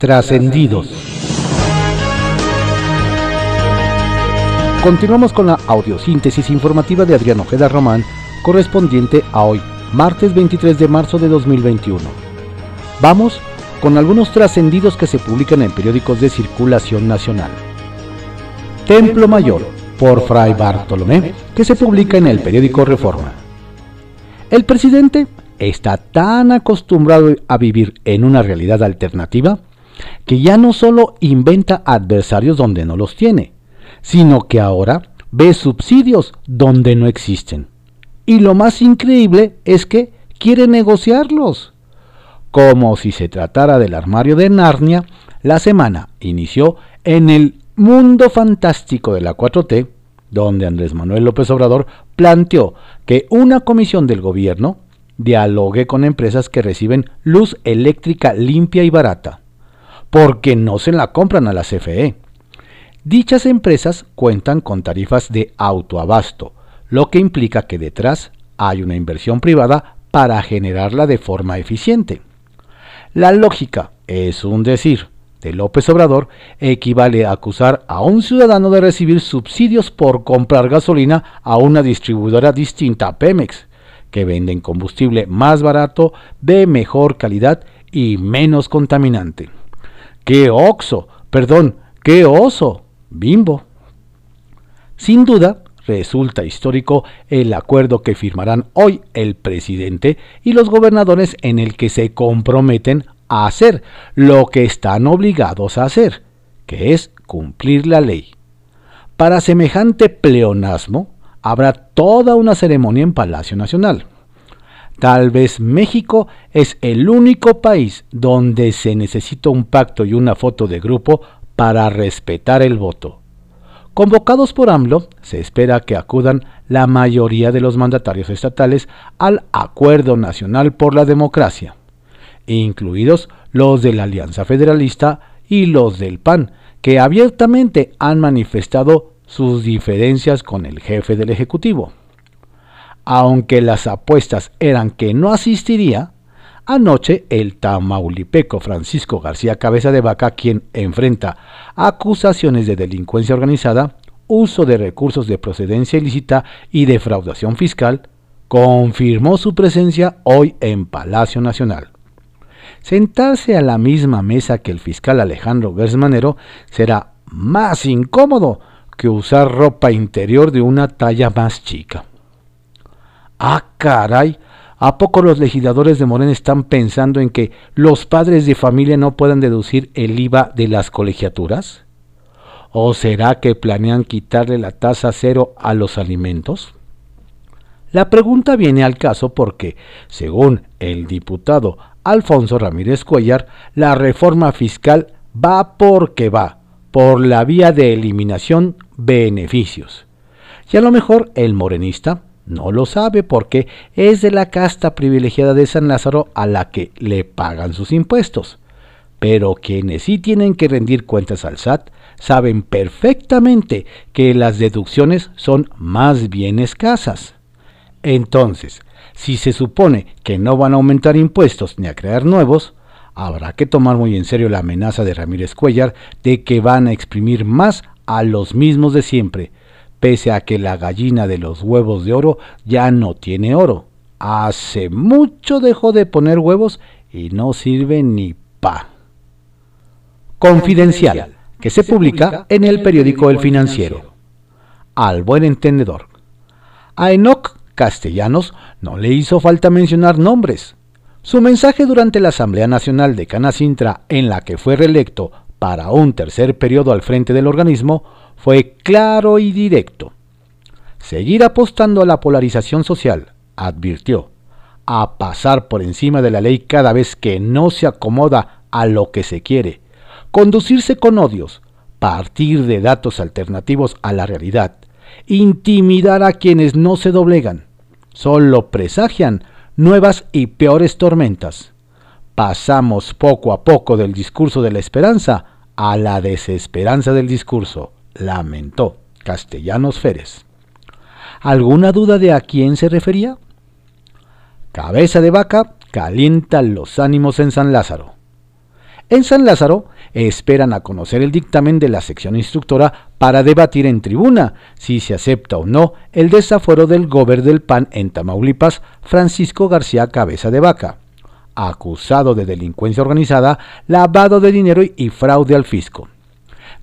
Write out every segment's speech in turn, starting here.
Trascendidos. Continuamos con la audiosíntesis informativa de Adrián Ojeda Román, correspondiente a hoy, martes 23 de marzo de 2021. Vamos con algunos trascendidos que se publican en periódicos de circulación nacional. Templo Mayor, por Fray Bartolomé, que se publica en el periódico Reforma. El presidente está tan acostumbrado a vivir en una realidad alternativa que ya no solo inventa adversarios donde no los tiene, sino que ahora ve subsidios donde no existen. Y lo más increíble es que quiere negociarlos. Como si se tratara del armario de Narnia, la semana inició en el mundo fantástico de la 4T, donde Andrés Manuel López Obrador planteó que una comisión del gobierno dialogue con empresas que reciben luz eléctrica limpia y barata, porque no se la compran a la CFE Dichas empresas cuentan con tarifas de autoabasto, lo que implica que detrás hay una inversión privada para generarla de forma eficiente. La lógica, es un decir, de López Obrador equivale a acusar a un ciudadano de recibir subsidios por comprar gasolina a una distribuidora distinta a Pemex, que venden combustible más barato, de mejor calidad y menos contaminante. ¡Qué oxo! Perdón, qué oso Bimbo. Sin duda, resulta histórico el acuerdo que firmarán hoy el presidente y los gobernadores en el que se comprometen a hacer lo que están obligados a hacer, que es cumplir la ley. Para semejante pleonasmo, habrá toda una ceremonia en Palacio Nacional. Tal vez México es el único país donde se necesita un pacto y una foto de grupo para respetar el voto. Convocados por AMLO, se espera que acudan la mayoría de los mandatarios estatales al Acuerdo Nacional por la Democracia, incluidos los de la Alianza Federalista y los del PAN, que abiertamente han manifestado sus diferencias con el jefe del Ejecutivo. Aunque las apuestas eran que no asistiría, Anoche, el tamaulipeco Francisco García Cabeza de Vaca, quien enfrenta acusaciones de delincuencia organizada, uso de recursos de procedencia ilícita y defraudación fiscal, confirmó su presencia hoy en Palacio Nacional. Sentarse a la misma mesa que el fiscal Alejandro Gersmanero será más incómodo que usar ropa interior de una talla más chica. Ah, caray, ¿A poco los legisladores de Morena están pensando en que los padres de familia no puedan deducir el IVA de las colegiaturas? ¿O será que planean quitarle la tasa cero a los alimentos? La pregunta viene al caso porque, según el diputado Alfonso Ramírez Cuellar, la reforma fiscal va porque va, por la vía de eliminación beneficios. Y a lo mejor el morenista no lo sabe porque es de la casta privilegiada de San Lázaro a la que le pagan sus impuestos. Pero quienes sí tienen que rendir cuentas al SAT saben perfectamente que las deducciones son más bien escasas. Entonces, si se supone que no van a aumentar impuestos ni a crear nuevos, habrá que tomar muy en serio la amenaza de Ramírez Cuellar de que van a exprimir más a los mismos de siempre, pese a que la gallina de los huevos de oro ya no tiene oro. Hace mucho dejó de poner huevos y no sirve ni pa. Confidencial, que se publica en el periódico El Financiero. Al buen entendedor. A Enoch Castellanos no le hizo falta mencionar nombres. Su mensaje durante la Asamblea Nacional de Canacintra, en la que fue reelecto para un tercer periodo al frente del organismo, fue claro y directo. Seguir apostando a la polarización social, advirtió, a pasar por encima de la ley cada vez que no se acomoda a lo que se quiere, conducirse con odios, partir de datos alternativos a la realidad, intimidar a quienes no se doblegan, solo presagian nuevas y peores tormentas. Pasamos poco a poco del discurso de la esperanza a la desesperanza del discurso lamentó Castellanos Férez. ¿Alguna duda de a quién se refería? Cabeza de vaca calienta los ánimos en San Lázaro. En San Lázaro esperan a conocer el dictamen de la sección instructora para debatir en tribuna si se acepta o no el desafuero del gober del PAN en Tamaulipas, Francisco García Cabeza de Vaca, acusado de delincuencia organizada, lavado de dinero y fraude al fisco.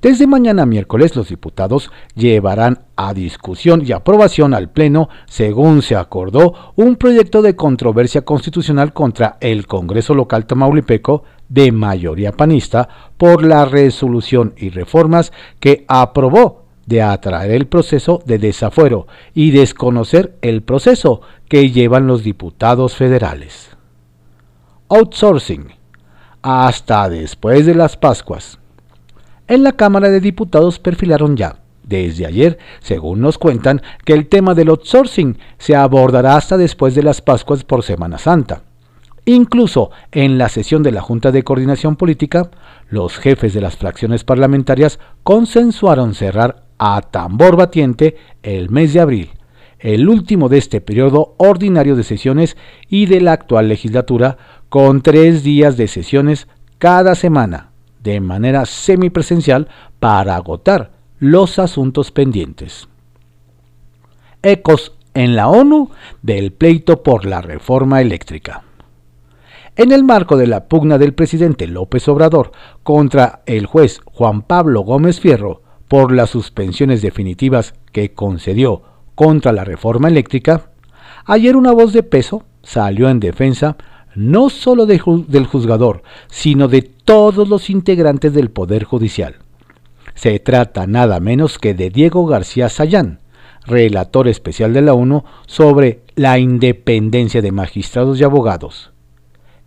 Desde mañana miércoles los diputados llevarán a discusión y aprobación al Pleno, según se acordó, un proyecto de controversia constitucional contra el Congreso local tamaulipeco de mayoría panista por la resolución y reformas que aprobó de atraer el proceso de desafuero y desconocer el proceso que llevan los diputados federales. Outsourcing. Hasta después de las Pascuas en la Cámara de Diputados perfilaron ya, desde ayer, según nos cuentan, que el tema del outsourcing se abordará hasta después de las Pascuas por Semana Santa. Incluso en la sesión de la Junta de Coordinación Política, los jefes de las fracciones parlamentarias consensuaron cerrar a tambor batiente el mes de abril, el último de este periodo ordinario de sesiones y de la actual legislatura, con tres días de sesiones cada semana, de manera semipresencial para agotar los asuntos pendientes. Ecos en la ONU del pleito por la reforma eléctrica. En el marco de la pugna del presidente López Obrador contra el juez Juan Pablo Gómez Fierro por las suspensiones definitivas que concedió contra la reforma eléctrica, ayer una voz de peso salió en defensa no solo del juzgador, sino de todos los integrantes del Poder Judicial. Se trata nada menos que de Diego García Sayán, relator especial de la ONU sobre la independencia de magistrados y abogados.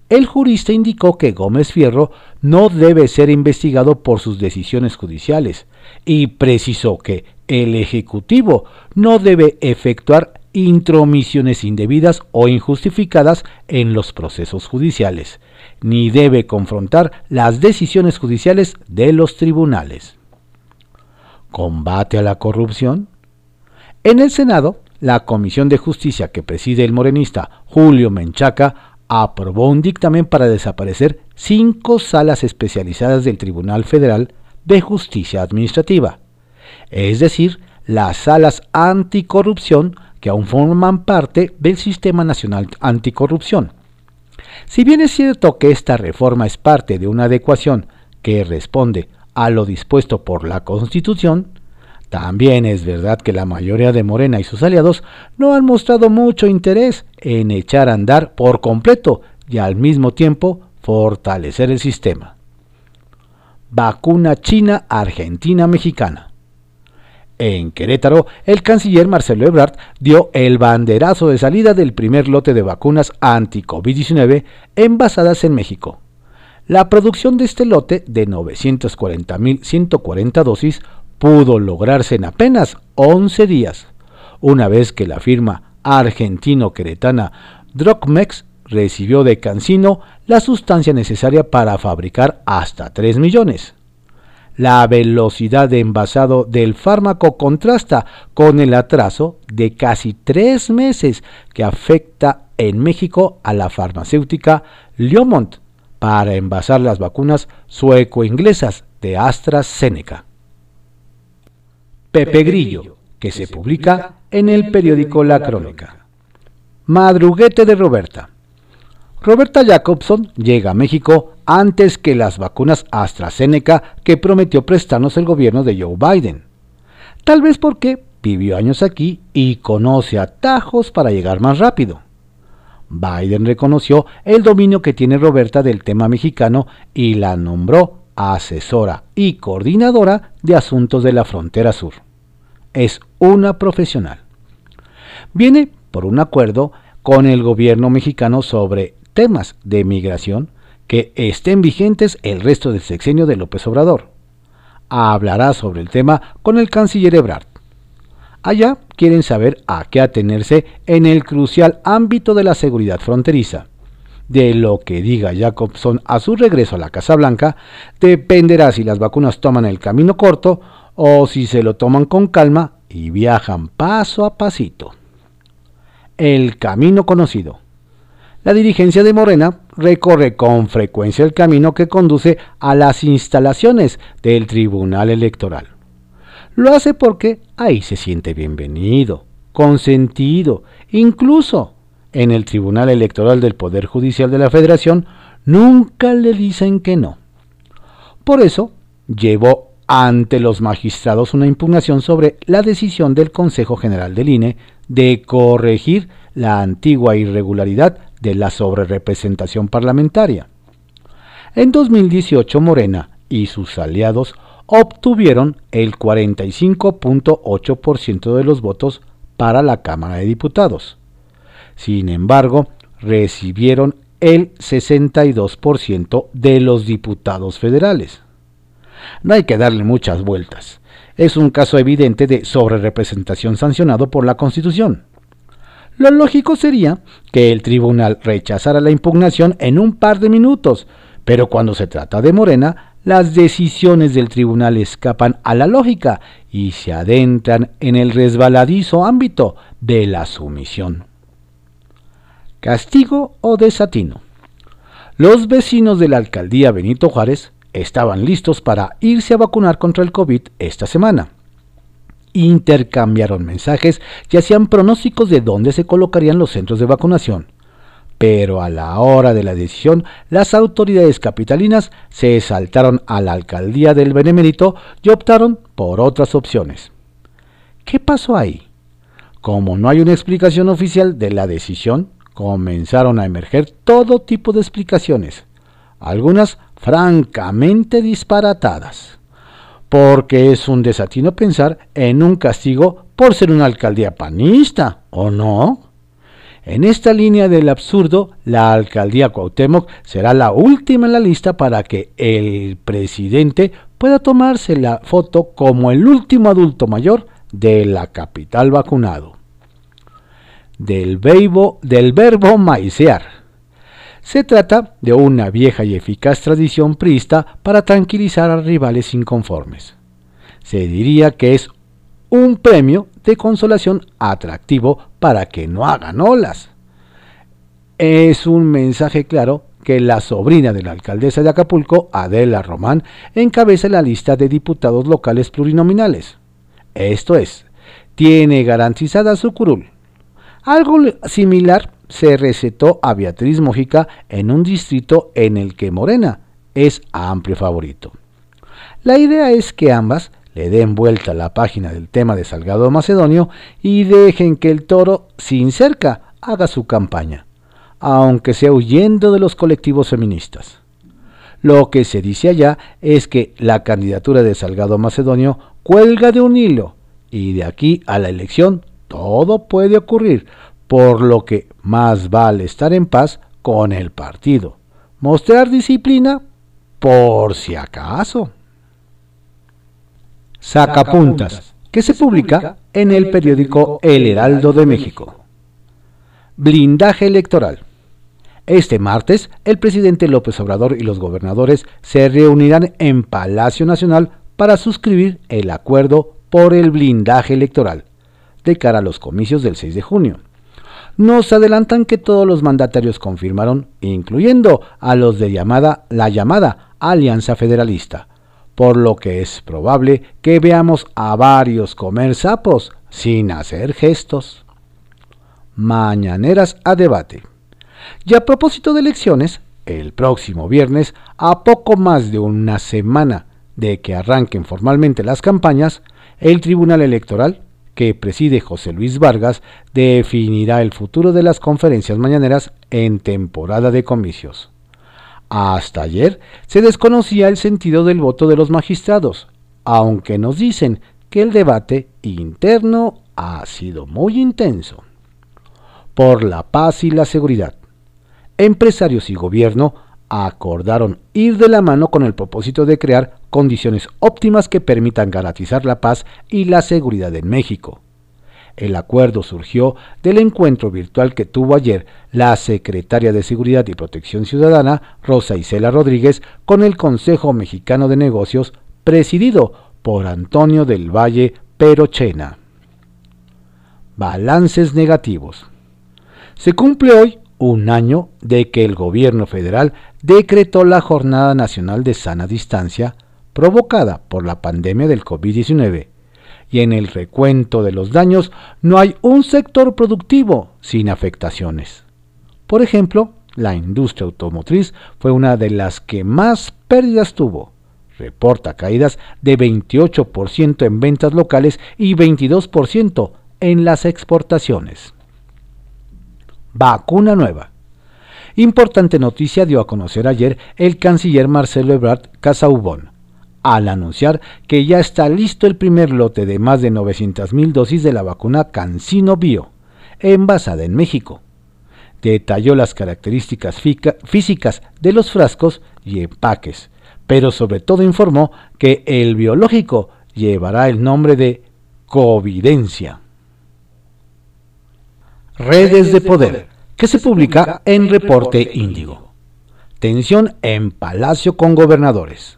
El jurista indicó que Gómez Fierro no debe ser investigado por sus decisiones judiciales y precisó que el Ejecutivo no debe efectuar intromisiones indebidas o injustificadas en los procesos judiciales, ni debe confrontar las decisiones judiciales de los tribunales. ¿Combate a la corrupción? En el Senado, la Comisión de Justicia que preside el morenista Julio Menchaca aprobó un dictamen para desaparecer cinco salas especializadas del Tribunal Federal de Justicia Administrativa, es decir, las salas anticorrupción que aún forman parte del Sistema Nacional Anticorrupción. Si bien es cierto que esta reforma es parte de una adecuación que responde a lo dispuesto por la Constitución, también es verdad que la mayoría de Morena y sus aliados no han mostrado mucho interés en echar a andar por completo y al mismo tiempo fortalecer el sistema. Vacuna China Argentina Mexicana. En Querétaro, el canciller Marcelo Ebrard dio el banderazo de salida del primer lote de vacunas anti-COVID-19 envasadas en México. La producción de este lote de 940.140 dosis pudo lograrse en apenas 11 días, una vez que la firma argentino-queretana Drogmex recibió de Cancino la sustancia necesaria para fabricar hasta 3 millones. La velocidad de envasado del fármaco contrasta con el atraso de casi tres meses que afecta en México a la farmacéutica Liomont para envasar las vacunas sueco-inglesas de AstraZeneca. Pepe Grillo, que se publica en el periódico La Crónica. Madruguete de Roberta. Roberta Jacobson llega a México antes que las vacunas AstraZeneca que prometió prestarnos el gobierno de Joe Biden. Tal vez porque vivió años aquí y conoce atajos para llegar más rápido. Biden reconoció el dominio que tiene Roberta del tema mexicano y la nombró asesora y coordinadora de asuntos de la frontera sur. Es una profesional. Viene por un acuerdo con el gobierno mexicano sobre temas de migración que estén vigentes el resto del sexenio de López Obrador. Hablará sobre el tema con el canciller Ebrard. Allá quieren saber a qué atenerse en el crucial ámbito de la seguridad fronteriza. De lo que diga Jacobson a su regreso a la Casa Blanca dependerá si las vacunas toman el camino corto o si se lo toman con calma y viajan paso a pasito. El camino conocido La dirigencia de Morena recorre con frecuencia el camino que conduce a las instalaciones del Tribunal Electoral. Lo hace porque ahí se siente bienvenido, consentido, incluso en el Tribunal Electoral del Poder Judicial de la Federación nunca le dicen que no. Por eso llevó ante los magistrados una impugnación sobre la decisión del Consejo General del INE de corregir la antigua irregularidad de la sobrerepresentación parlamentaria. En 2018 Morena y sus aliados obtuvieron el 45.8% de los votos para la Cámara de Diputados. Sin embargo, recibieron el 62% de los diputados federales. No hay que darle muchas vueltas. Es un caso evidente de sobrerepresentación sancionado por la Constitución. Lo lógico sería que el tribunal rechazara la impugnación en un par de minutos, pero cuando se trata de Morena, las decisiones del tribunal escapan a la lógica y se adentran en el resbaladizo ámbito de la sumisión. Castigo o desatino. Los vecinos de la alcaldía Benito Juárez estaban listos para irse a vacunar contra el COVID esta semana. Intercambiaron mensajes y hacían pronósticos de dónde se colocarían los centros de vacunación. Pero a la hora de la decisión, las autoridades capitalinas se saltaron a la alcaldía del Benemérito y optaron por otras opciones. ¿Qué pasó ahí? Como no hay una explicación oficial de la decisión, comenzaron a emerger todo tipo de explicaciones, algunas francamente disparatadas, porque es un desatino pensar en un castigo por ser una alcaldía panista, ¿o no? En esta línea del absurdo, la alcaldía Cuauhtémoc será la última en la lista para que el presidente pueda tomarse la foto como el último adulto mayor de la capital vacunado del, del verbo maicear. Se trata de una vieja y eficaz tradición priista para tranquilizar a rivales inconformes. Se diría que es un premio de consolación atractivo para que no hagan olas. Es un mensaje claro que la sobrina de la alcaldesa de Acapulco, Adela Román, encabeza la lista de diputados locales plurinominales. Esto es, tiene garantizada su curul. Algo similar se recetó a Beatriz Mojica en un distrito en el que Morena es amplio favorito. La idea es que ambas le den vuelta a la página del tema de Salgado Macedonio y dejen que el toro, sin cerca, haga su campaña, aunque sea huyendo de los colectivos feministas. Lo que se dice allá es que la candidatura de Salgado Macedonio cuelga de un hilo y de aquí a la elección todo puede ocurrir, por lo que más vale estar en paz con el partido. Mostrar disciplina por si acaso. Sacapuntas, que se publica en el periódico El Heraldo de México. Blindaje electoral. Este martes, el presidente López Obrador y los gobernadores se reunirán en Palacio Nacional para suscribir el acuerdo por el blindaje electoral, de cara a los comicios del 6 de junio. Nos adelantan que todos los mandatarios confirmaron, incluyendo a los de llamada, la llamada Alianza Federalista, por lo que es probable que veamos a varios comer sapos sin hacer gestos. Mañaneras a debate. Y a propósito de elecciones, el próximo viernes, a poco más de una semana de que arranquen formalmente las campañas, el Tribunal Electoral que preside José Luis Vargas definirá el futuro de las conferencias mañaneras en temporada de comicios. Hasta ayer se desconocía el sentido del voto de los magistrados, aunque nos dicen que el debate interno ha sido muy intenso. Por la paz y la seguridad. Empresarios y gobierno acordaron ir de la mano con el propósito de crear condiciones óptimas que permitan garantizar la paz y la seguridad en México. El acuerdo surgió del encuentro virtual que tuvo ayer la secretaria de Seguridad y Protección Ciudadana, Rosa Isela Rodríguez, con el Consejo Mexicano de Negocios, presidido por Antonio del Valle Perochena. Balances negativos. Se cumple hoy un año de que el gobierno federal decretó la Jornada Nacional de Sana Distancia provocada por la pandemia del COVID-19. Y en el recuento de los daños no hay un sector productivo sin afectaciones. Por ejemplo, la industria automotriz fue una de las que más pérdidas tuvo. Reporta caídas de 28% en ventas locales y 22% en las exportaciones. Vacuna nueva. Importante noticia dio a conocer ayer el canciller Marcelo Ebrard Casaubon, al anunciar que ya está listo el primer lote de más de 900.000 dosis de la vacuna CanSino Bio, envasada en México. Detalló las características físicas de los frascos y empaques, pero sobre todo informó que el biológico llevará el nombre de Covidencia. Redes de Poder, que se publica en Reporte Índigo. Tensión en Palacio con gobernadores.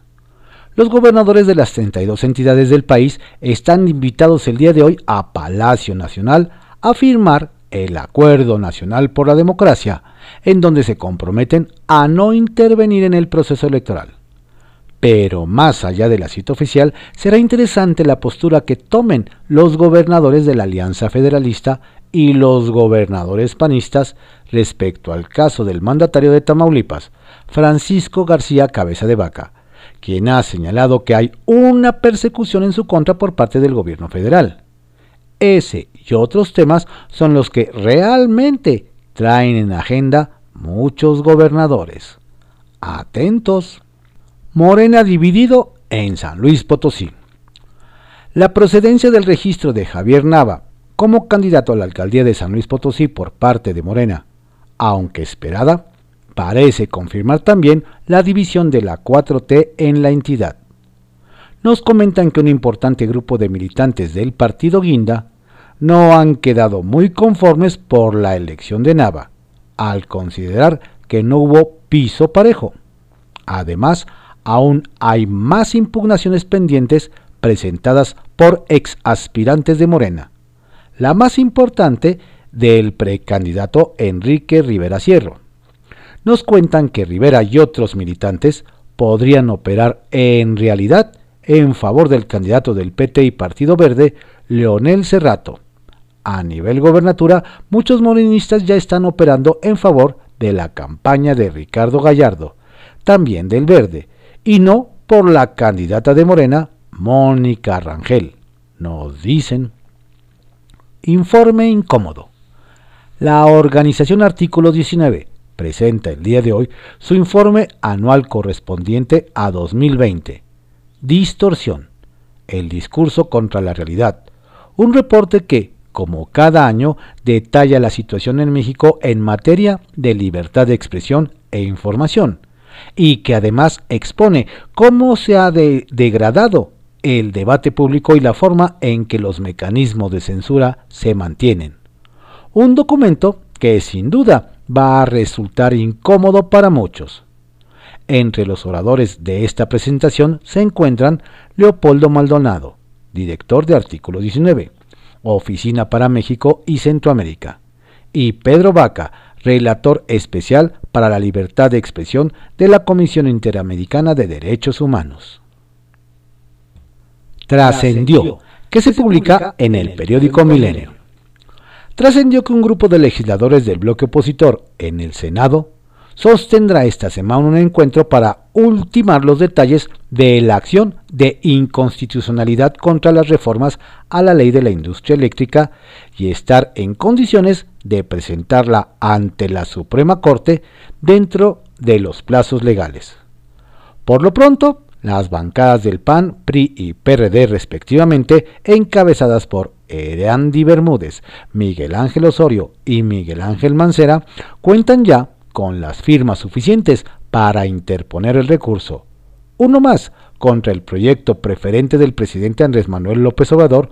Los gobernadores de las 32 entidades del país están invitados el día de hoy a Palacio Nacional a firmar el Acuerdo Nacional por la Democracia, en donde se comprometen a no intervenir en el proceso electoral. Pero más allá de la cita oficial, será interesante la postura que tomen los gobernadores de la Alianza Federalista y los gobernadores panistas respecto al caso del mandatario de Tamaulipas, Francisco García Cabeza de Vaca, quien ha señalado que hay una persecución en su contra por parte del gobierno federal. Ese y otros temas son los que realmente traen en agenda muchos gobernadores. Atentos. Morena dividido en San Luis Potosí. La procedencia del registro de Javier Nava como candidato a la alcaldía de San Luis Potosí por parte de Morena, aunque esperada, parece confirmar también la división de la 4T en la entidad. Nos comentan que un importante grupo de militantes del partido Guinda no han quedado muy conformes por la elección de Nava, al considerar que no hubo piso parejo. Además, aún hay más impugnaciones pendientes presentadas por ex aspirantes de Morena, la más importante del precandidato Enrique Rivera Sierro. Nos cuentan que Rivera y otros militantes podrían operar en realidad en favor del candidato del PT y Partido Verde, Leonel Cerrato. A nivel gobernatura, muchos morenistas ya están operando en favor de la campaña de Ricardo Gallardo, también del Verde, y no por la candidata de Morena, Mónica Rangel. Nos dicen. Informe incómodo. La organización Artículo 19 presenta el día de hoy su informe anual correspondiente a 2020. Distorsión. El discurso contra la realidad. Un reporte que, como cada año, detalla la situación en México en materia de libertad de expresión e información, y que además expone cómo se ha degradado el debate público y la forma en que los mecanismos de censura se mantienen. Un documento que sin duda va a resultar incómodo para muchos. Entre los oradores de esta presentación se encuentran Leopoldo Maldonado, director de Artículo 19, Oficina para México y Centroamérica, y Pedro Vaca, relator especial para la libertad de expresión de la Comisión Interamericana de Derechos Humanos trascendió, que se publica en el periódico Milenio. Trascendió que un grupo de legisladores del bloque opositor en el Senado sostendrá esta semana un encuentro para ultimar los detalles de la acción de inconstitucionalidad contra las reformas a la ley de la industria eléctrica y estar en condiciones de presentarla ante la Suprema Corte dentro de los plazos legales. Por lo pronto, las bancadas del PAN, PRI y PRD respectivamente, encabezadas por Ereandi Bermúdez, Miguel Ángel Osorio y Miguel Ángel Mancera, cuentan ya con las firmas suficientes para interponer el recurso. Uno más contra el proyecto preferente del presidente Andrés Manuel López Obrador,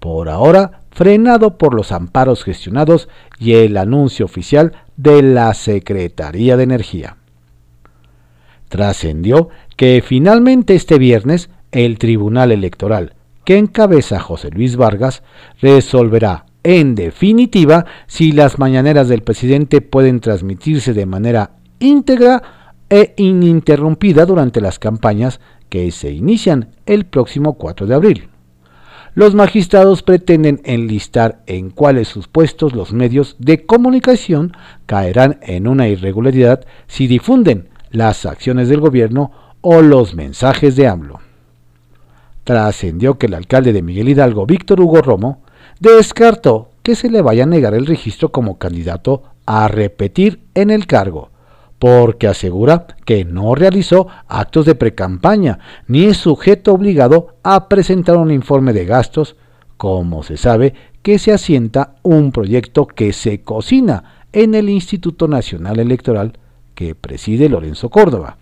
por ahora frenado por los amparos gestionados y el anuncio oficial de la Secretaría de Energía. Trascendió que finalmente este viernes el Tribunal Electoral, que encabeza José Luis Vargas, resolverá En definitiva, si las mañaneras del presidente pueden transmitirse de manera íntegra e ininterrumpida durante las campañas que se inician el próximo 4 de abril. Los magistrados pretenden enlistar en cuáles supuestos los medios de comunicación caerán en una irregularidad si difunden las acciones del gobierno o los mensajes de AMLO. Trascendió que el alcalde de Miguel Hidalgo, Víctor Hugo Romo, descartó que se le vaya a negar el registro como candidato a repetir en el cargo, porque asegura que no realizó actos de precampaña ni es sujeto obligado a presentar un informe de gastos, como se sabe que se asienta un proyecto que se cocina en el Instituto Nacional Electoral que preside Lorenzo Córdoba.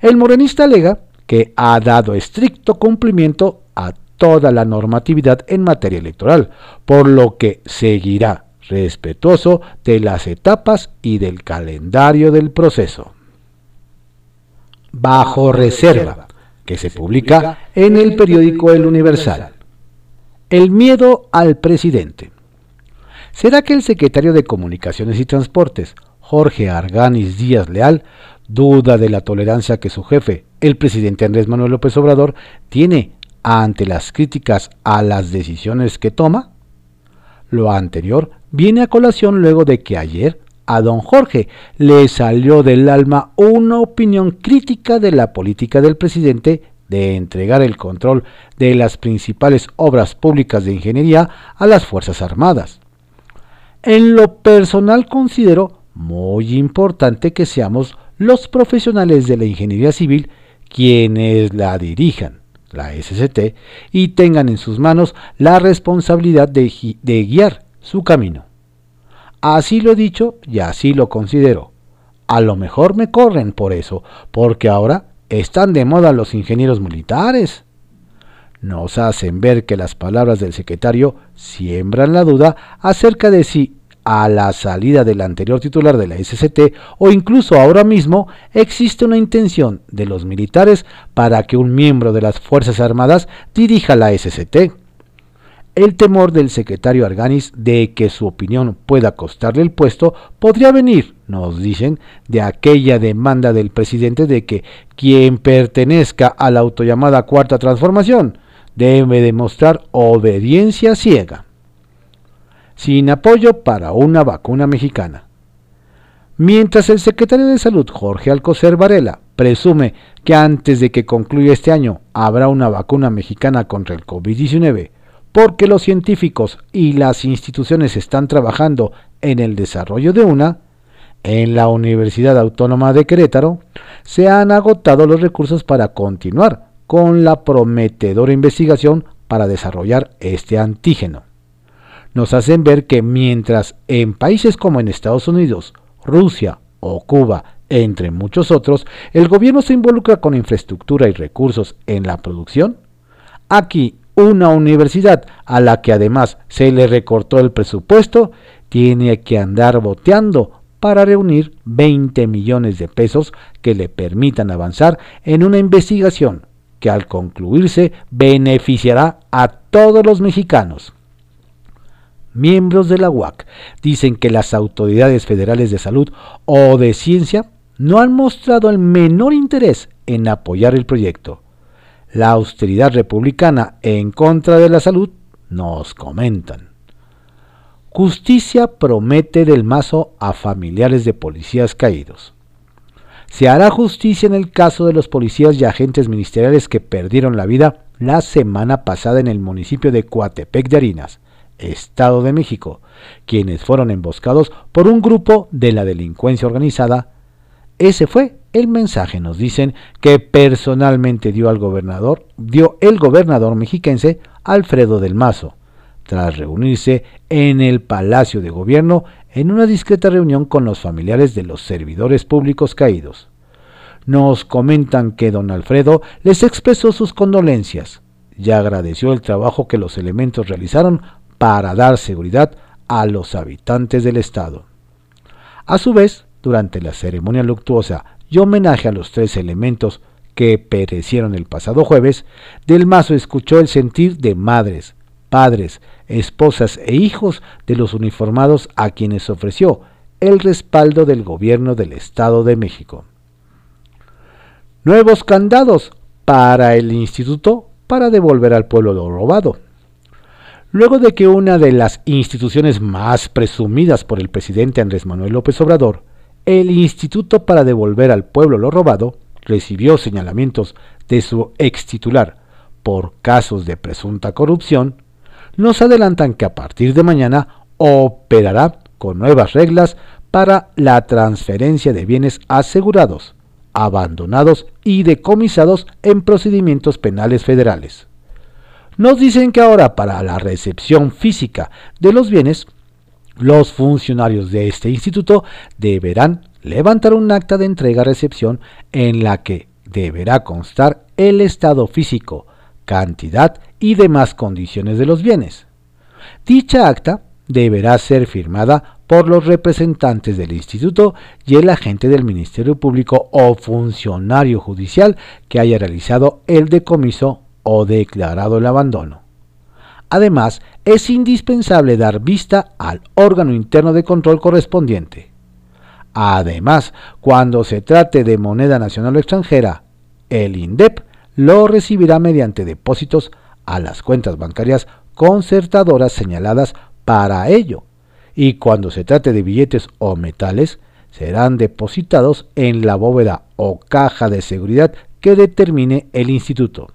El morenista alega que ha dado estricto cumplimiento a toda la normatividad en materia electoral, por lo que seguirá respetuoso de las etapas y del calendario del proceso. Bajo reserva, que se publica en el periódico El Universal. El miedo al presidente. ¿Será que el secretario de Comunicaciones y Transportes, Jorge Arganis Díaz Leal, duda de la tolerancia que su jefe, el presidente Andrés Manuel López Obrador, tiene ante las críticas a las decisiones que toma? Lo anterior viene a colación luego de que ayer a don Jorge le salió del alma una opinión crítica de la política del presidente de entregar el control de las principales obras públicas de ingeniería a las Fuerzas Armadas. En lo personal considero muy importante que seamos los profesionales de la ingeniería civil quienes la dirijan, la SCT, y tengan en sus manos la responsabilidad de, guiar su camino. Así lo he dicho y así lo considero. A lo mejor me corren por eso, porque ahora están de moda los ingenieros militares. Nos hacen ver que las palabras del secretario siembran la duda acerca de si a la salida del anterior titular de la SCT o incluso ahora mismo existe una intención de los militares para que un miembro de las Fuerzas Armadas dirija la SCT. El temor del secretario Arganis de que su opinión pueda costarle el puesto podría venir, nos dicen, de aquella demanda del presidente de que quien pertenezca a la autollamada Cuarta Transformación debe demostrar obediencia ciega sin apoyo para una vacuna mexicana. Mientras el secretario de Salud, Jorge Alcocer Varela, presume que antes de que concluya este año habrá una vacuna mexicana contra el COVID-19, porque los científicos y las instituciones están trabajando en el desarrollo de una, en la Universidad Autónoma de Querétaro se han agotado los recursos para continuar con la prometedora investigación para desarrollar este antígeno nos hacen ver que mientras en países como en Estados Unidos, Rusia o Cuba, entre muchos otros, el gobierno se involucra con infraestructura y recursos en la producción, aquí una universidad a la que además se le recortó el presupuesto tiene que andar boteando para reunir 20 millones de pesos que le permitan avanzar en una investigación que al concluirse beneficiará a todos los mexicanos miembros de la UAC dicen que las autoridades federales de salud o de ciencia no han mostrado el menor interés en apoyar el proyecto. La austeridad republicana en contra de la salud nos comentan. Justicia promete del mazo a familiares de policías caídos. Se hará justicia en el caso de los policías y agentes ministeriales que perdieron la vida la semana pasada en el municipio de Coatepec de Harinas Estado de México, quienes fueron emboscados por un grupo de la delincuencia organizada. Ese fue el mensaje, nos dicen, que personalmente dio al gobernador, dio el gobernador mexiquense Alfredo del Mazo, tras reunirse en el Palacio de Gobierno en una discreta reunión con los familiares de los servidores públicos caídos. Nos comentan que don Alfredo les expresó sus condolencias y agradeció el trabajo que los elementos realizaron para dar seguridad a los habitantes del estado. A su vez, durante la ceremonia luctuosa y homenaje a los tres elementos que perecieron el pasado jueves, Del Mazo escuchó el sentir de madres, padres, esposas e hijos de los uniformados a quienes ofreció el respaldo del gobierno del Estado de México. Nuevos candados para el instituto para devolver al pueblo lo robado. Luego de que una de las instituciones más presumidas por el presidente Andrés Manuel López Obrador, el Instituto para devolver al pueblo lo robado, recibió señalamientos de su ex titular por casos de presunta corrupción, nos adelantan que a partir de mañana operará con nuevas reglas para la transferencia de bienes asegurados, abandonados y decomisados en procedimientos penales federales. Nos dicen que ahora para la recepción física de los bienes, los funcionarios de este instituto deberán levantar un acta de entrega-recepción en la que deberá constar el estado físico, cantidad y demás condiciones de los bienes. Dicha acta deberá ser firmada por los representantes del instituto y el agente del Ministerio Público o funcionario judicial que haya realizado el decomiso o declarado el abandono. Además, es indispensable dar vista al órgano interno de control correspondiente. Además, cuando se trate de moneda nacional o extranjera, el INDEP lo recibirá mediante depósitos a las cuentas bancarias concertadoras señaladas para ello, y cuando se trate de billetes o metales, serán depositados en la bóveda o caja de seguridad que determine el instituto.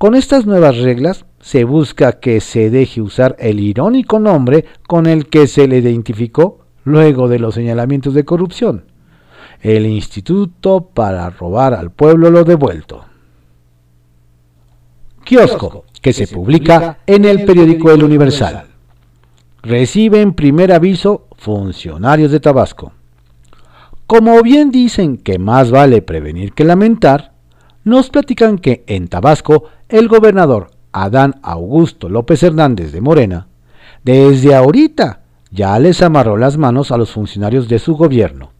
Con estas nuevas reglas se busca que se deje usar el irónico nombre con el que se le identificó luego de los señalamientos de corrupción, el Instituto para robar al pueblo lo devuelto. Kiosco, que se publica en el periódico El Universal. Reciben primer aviso funcionarios de Tabasco. Como bien dicen que más vale prevenir que lamentar, nos platican que en Tabasco el gobernador Adán Augusto López Hernández de Morena, desde ahorita ya les amarró las manos a los funcionarios de su gobierno.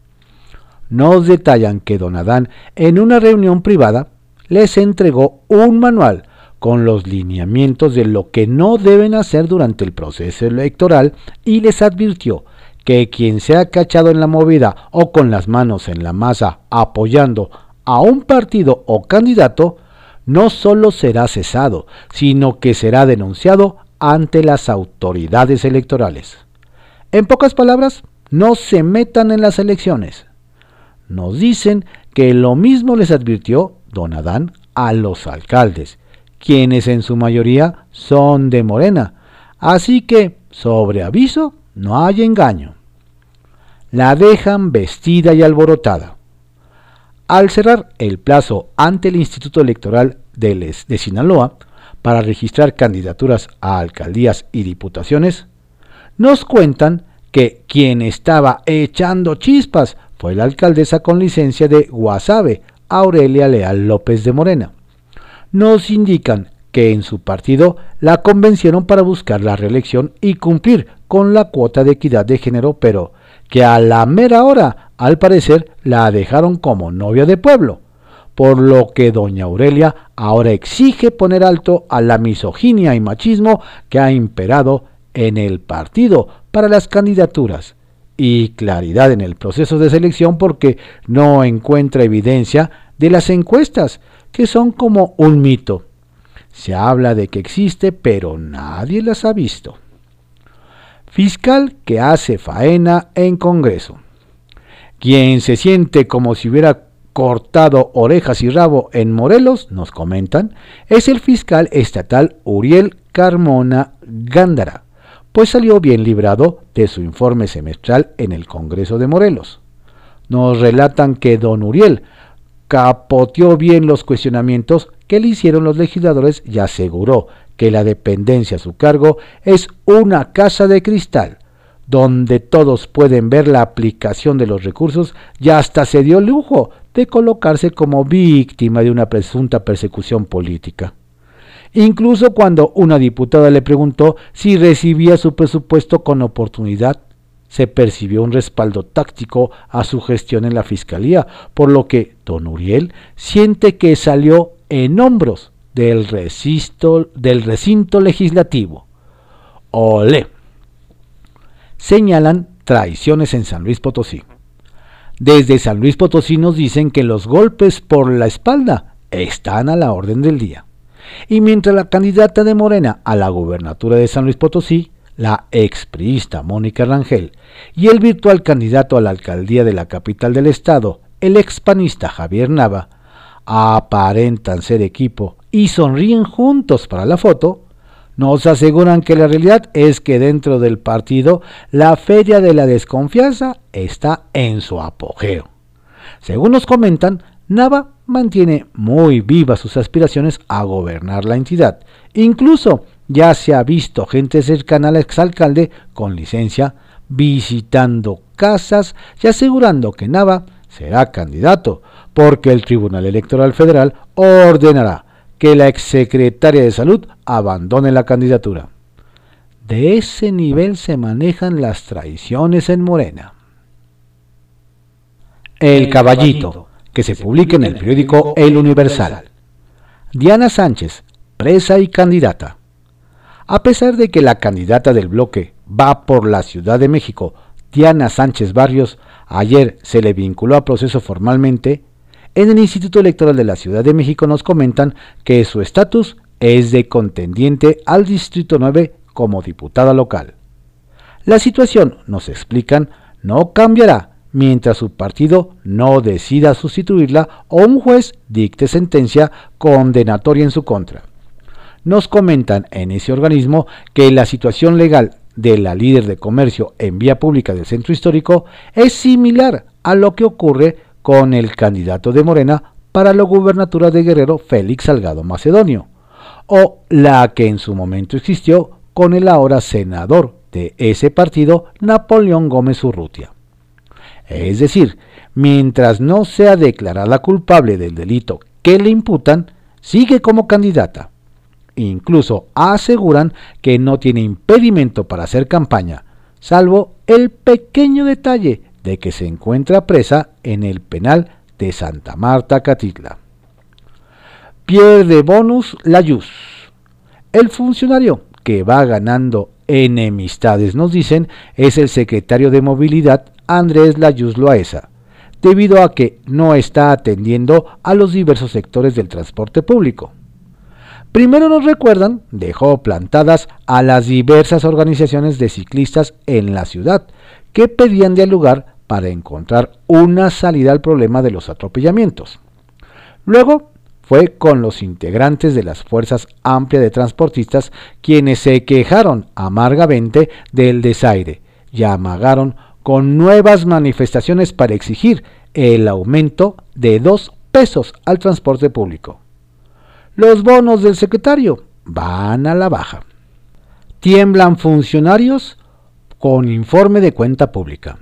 Nos detallan que don Adán en una reunión privada les entregó un manual con los lineamientos de lo que no deben hacer durante el proceso electoral y les advirtió que quien sea cachado en la movida o con las manos en la masa apoyando a un partido o candidato, no solo será cesado, sino que será denunciado ante las autoridades electorales. En pocas palabras, no se metan en las elecciones. Nos dicen que lo mismo les advirtió don Adán a los alcaldes, quienes en su mayoría son de Morena. Así que, sobre aviso, no hay engaño. La dejan vestida y alborotada. Al cerrar el plazo ante el Instituto Electoral de, de Sinaloa para registrar candidaturas a alcaldías y diputaciones, nos cuentan que quien estaba echando chispas fue la alcaldesa con licencia de Guasave, Aurelia Leal López de Morena. Nos indican que en su partido la convencieron para buscar la reelección y cumplir con la cuota de equidad de género, pero que a la mera hora, al parecer, la dejaron como novia de pueblo, por lo que doña Aurelia ahora exige poner alto a la misoginia y machismo que ha imperado en el partido para las candidaturas y claridad en el proceso de selección porque no encuentra evidencia de las encuestas, que son como un mito. Se habla de que existe, pero nadie las ha visto. Fiscal que hace faena en Congreso. Quien se siente como si hubiera cortado orejas y rabo en Morelos, nos comentan, es el fiscal estatal Uriel Carmona Gándara, pues salió bien librado de su informe semestral en el Congreso de Morelos. Nos relatan que don Uriel capoteó bien los cuestionamientos que le hicieron los legisladores y aseguró que la dependencia a su cargo es una casa de cristal, donde todos pueden ver la aplicación de los recursos y hasta se dio lujo de colocarse como víctima de una presunta persecución política incluso cuando una diputada le preguntó si recibía su presupuesto con oportunidad, se percibió un respaldo táctico a su gestión en la Fiscalía, por lo que don Uriel siente que salió en hombros del recinto, del recinto legislativo. Olé. Señalan traiciones en San Luis Potosí. Desde San Luis Potosí nos dicen que los golpes por la espalda están a la orden del día. Y mientras la candidata de Morena a la gubernatura de San Luis Potosí, la expriista Mónica Rangel, y el virtual candidato a la alcaldía de la capital del estado, el expanista Javier Nava, aparentan ser equipo y sonríen juntos para la foto, nos aseguran que la realidad es que dentro del partido la feria de la desconfianza está en su apogeo. Según nos comentan, Nava mantiene muy vivas sus aspiraciones a gobernar la entidad. Incluso ya se ha visto gente cercana al exalcalde con licencia visitando casas y asegurando que Nava será candidato, porque el Tribunal Electoral Federal ordenará que la exsecretaria de Salud abandone la candidatura. De ese nivel se manejan las traiciones en Morena. El Caballito, que se publica en el periódico El Universal. Diana Sánchez, presa y candidata. A pesar de que la candidata del bloque va por la Ciudad de México, Diana Sánchez Barrios, ayer se le vinculó a proceso formalmente, en el Instituto Electoral de la Ciudad de México nos comentan que su estatus es de contendiente al Distrito 9 como diputada local. La situación, nos explican, no cambiará mientras su partido no decida sustituirla o un juez dicte sentencia condenatoria en su contra. Nos comentan en ese organismo que la situación legal de la líder de comercio en vía pública del centro histórico es similar a lo que ocurre con el candidato de Morena para la gubernatura de Guerrero, Félix Salgado Macedonio, o la que en su momento existió con el ahora senador de ese partido, Napoleón Gómez Urrutia. Es decir, mientras no sea declarada culpable del delito que le imputan, sigue como candidata. Incluso aseguran que no tiene impedimento para hacer campaña, salvo el pequeño detalle de que se encuentra presa en el penal de Santa Marta, Catitla. Pierde bonus Layuz. El funcionario que va ganando enemistades, nos dicen, es el secretario de Movilidad Andrés Layuz Loaesa, debido a que no está atendiendo a los diversos sectores del transporte público. Primero nos recuerdan, dejó plantadas a las diversas organizaciones de ciclistas en la ciudad, que pedían dialogar para encontrar una salida al problema de los atropellamientos. Luego fue con los integrantes de las Fuerzas Amplias de Transportistas quienes se quejaron amargamente del desaire y amagaron con nuevas manifestaciones para exigir el aumento de dos pesos al transporte público. Los bonos del secretario van a la baja. Tiemblan funcionarios con informe de cuenta pública.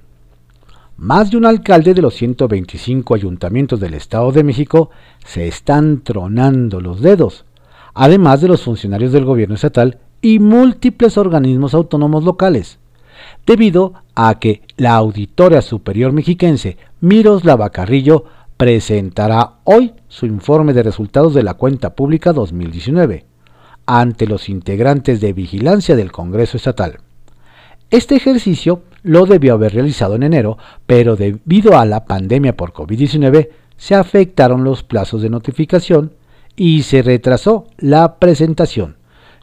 Más de un alcalde de los 125 ayuntamientos del Estado de México se están tronando los dedos, además de los funcionarios del gobierno estatal y múltiples organismos autónomos locales, debido a que la Auditoria Superior Mexiquense Miroslava Carrillo presentará hoy su informe de resultados de la cuenta pública 2019 ante los integrantes de vigilancia del Congreso Estatal. Este ejercicio lo debió haber realizado en enero, pero debido a la pandemia por COVID-19 se afectaron los plazos de notificación y se retrasó la presentación,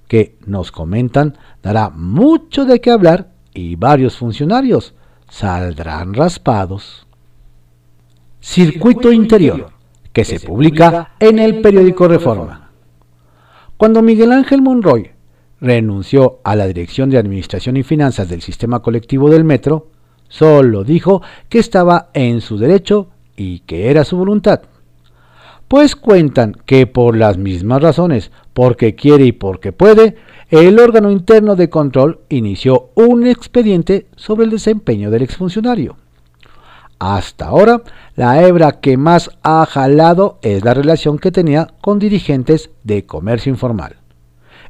que nos comentan dará mucho de qué hablar y varios funcionarios saldrán raspados. Circuito Interior, que se publica en el periódico Reforma. Cuando Miguel Ángel Monroy renunció a la Dirección de Administración y Finanzas del Sistema Colectivo del Metro, solo dijo que estaba en su derecho y que era su voluntad. Pues cuentan que por las mismas razones, porque quiere y porque puede, el órgano interno de control inició un expediente sobre el desempeño del exfuncionario. Hasta ahora, la hebra que más ha jalado es la relación que tenía con dirigentes de comercio informal.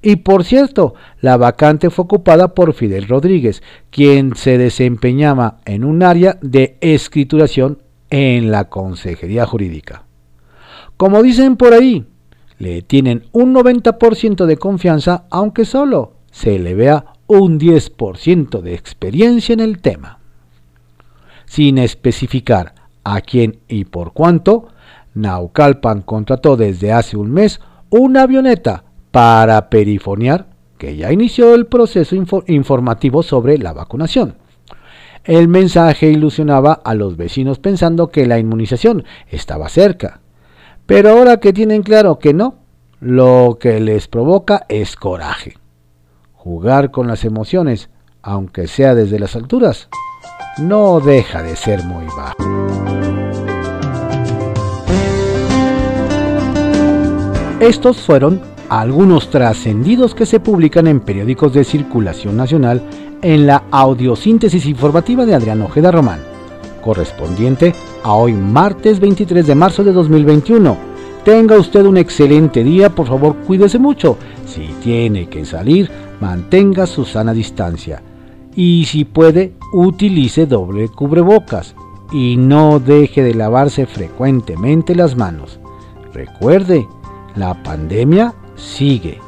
Y por cierto, la vacante fue ocupada por Fidel Rodríguez, quien se desempeñaba en un área de escrituración en la Consejería Jurídica. Como dicen por ahí, le tienen un 90% de confianza aunque solo se le vea un 10% de experiencia en el tema. Sin especificar a quién y por cuánto, Naucalpan contrató desde hace un mes una avioneta para perifonear que ya inició el proceso informativo sobre la vacunación. El mensaje ilusionaba a los vecinos pensando que la inmunización estaba cerca. Pero ahora que tienen claro que no, lo que les provoca es coraje. Jugar con las emociones, aunque sea desde las alturas, no deja de ser muy bajo. Estos fueron algunos trascendidos que se publican en periódicos de circulación nacional en la audiosíntesis informativa de Adrián Ojeda Román, correspondiente a hoy martes 23 de marzo de 2021. Tenga usted un excelente día, por favor cuídese mucho. Si tiene que salir, mantenga su sana distancia. Y si puede, utilice doble cubrebocas. Y no deje de lavarse frecuentemente las manos. Recuerde, la pandemia sigue